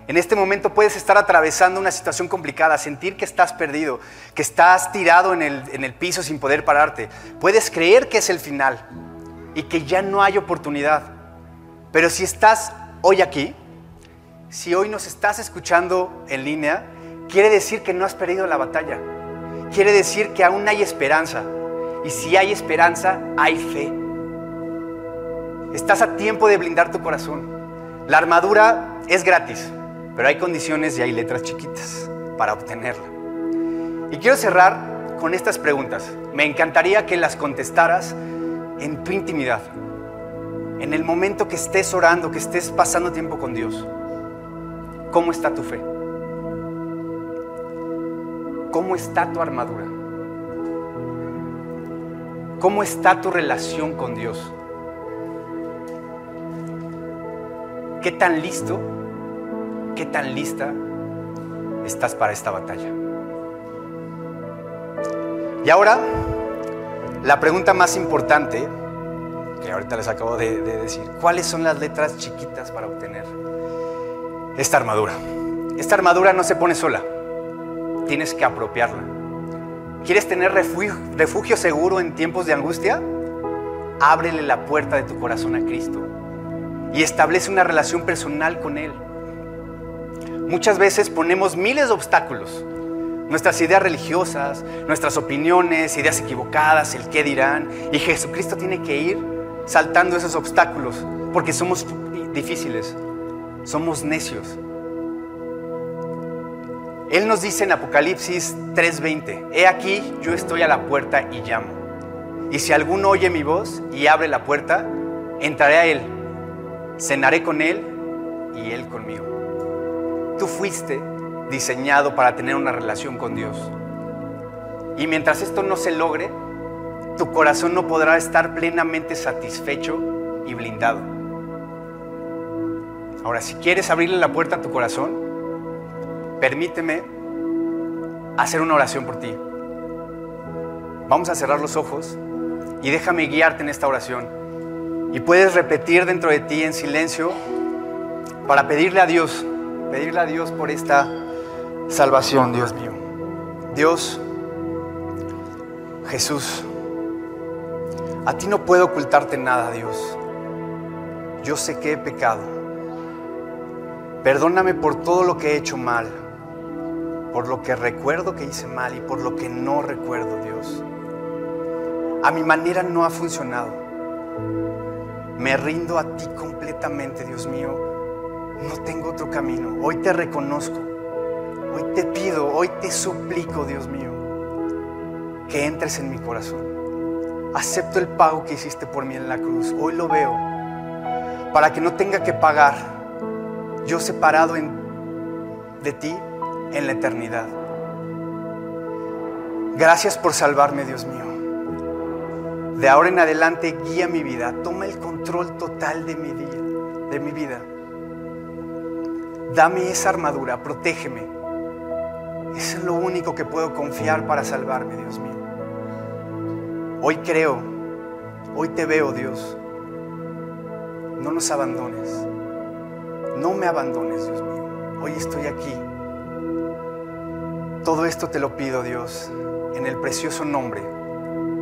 En este momento puedes estar atravesando una situación complicada, sentir que estás perdido, que estás tirado en el, en el piso sin poder pararte. Puedes creer que es el final y que ya no hay oportunidad. Pero si estás hoy aquí, si hoy nos estás escuchando en línea, quiere decir que no has perdido la batalla. Quiere decir que aún hay esperanza. Y si hay esperanza, hay fe. Estás a tiempo de blindar tu corazón. La armadura es gratis, pero hay condiciones y hay letras chiquitas para obtenerla. Y quiero cerrar con estas preguntas. Me encantaría que las contestaras en tu intimidad. En el momento que estés orando, que estés pasando tiempo con Dios, ¿cómo está tu fe? ¿Cómo está tu armadura? ¿Cómo está tu relación con Dios? ¿Qué tan listo, qué tan lista estás para esta batalla? Y ahora, la pregunta más importante, que ahorita les acabo de, decir, ¿cuáles son las letras chiquitas para obtener esta armadura? Esta armadura no se pone sola, tienes que apropiarla. ¿Quieres tener refugio, refugio seguro en tiempos de angustia? Ábrele la puerta de tu corazón a Cristo y establece una relación personal con Él. Muchas veces ponemos miles de obstáculos nuestras ideas religiosas, nuestras opiniones, ideas equivocadas, el qué dirán. Y Jesucristo tiene que ir saltando esos obstáculos porque somos difíciles, somos necios. Él nos dice en Apocalipsis 3:20, he aquí yo estoy a la puerta y llamo. Y si alguno oye mi voz y abre la puerta, entraré a Él, cenaré con Él y Él conmigo. Tú fuiste diseñado para tener una relación con Dios. Y mientras esto no se logre, tu corazón no podrá estar plenamente satisfecho y blindado. Ahora, si quieres abrirle la puerta a tu corazón, permíteme hacer una oración por ti. Vamos a cerrar los ojos y déjame guiarte en esta oración. Y puedes repetir dentro de ti en silencio para pedirle a Dios, pedirle a Dios por esta salvación, Dios mío. Dios, Jesús, a ti no puedo ocultarte nada, Dios. Yo sé que he pecado. Perdóname por todo lo que he hecho mal, por lo que recuerdo que hice mal y por lo que no recuerdo, Dios. A mi manera no ha funcionado. Me rindo a ti completamente, Dios mío. No tengo otro camino. Hoy te reconozco Hoy te pido, hoy te suplico, Dios mío, que entres en mi corazón. Acepto el pago que hiciste por mí en la cruz. Hoy lo veo. Para que no tenga que pagar. Yo separado de ti en la eternidad. Gracias por salvarme, Dios mío. De ahora en adelante guía mi vida. Toma el control total de mi vida. De mi vida. Dame esa armadura. Protégeme es lo único que puedo confiar para salvarme, Dios mío. Hoy creo, hoy te veo, Dios. No nos abandones. No me abandones, Dios mío. Hoy estoy aquí. Todo esto te lo pido, Dios, en el precioso nombre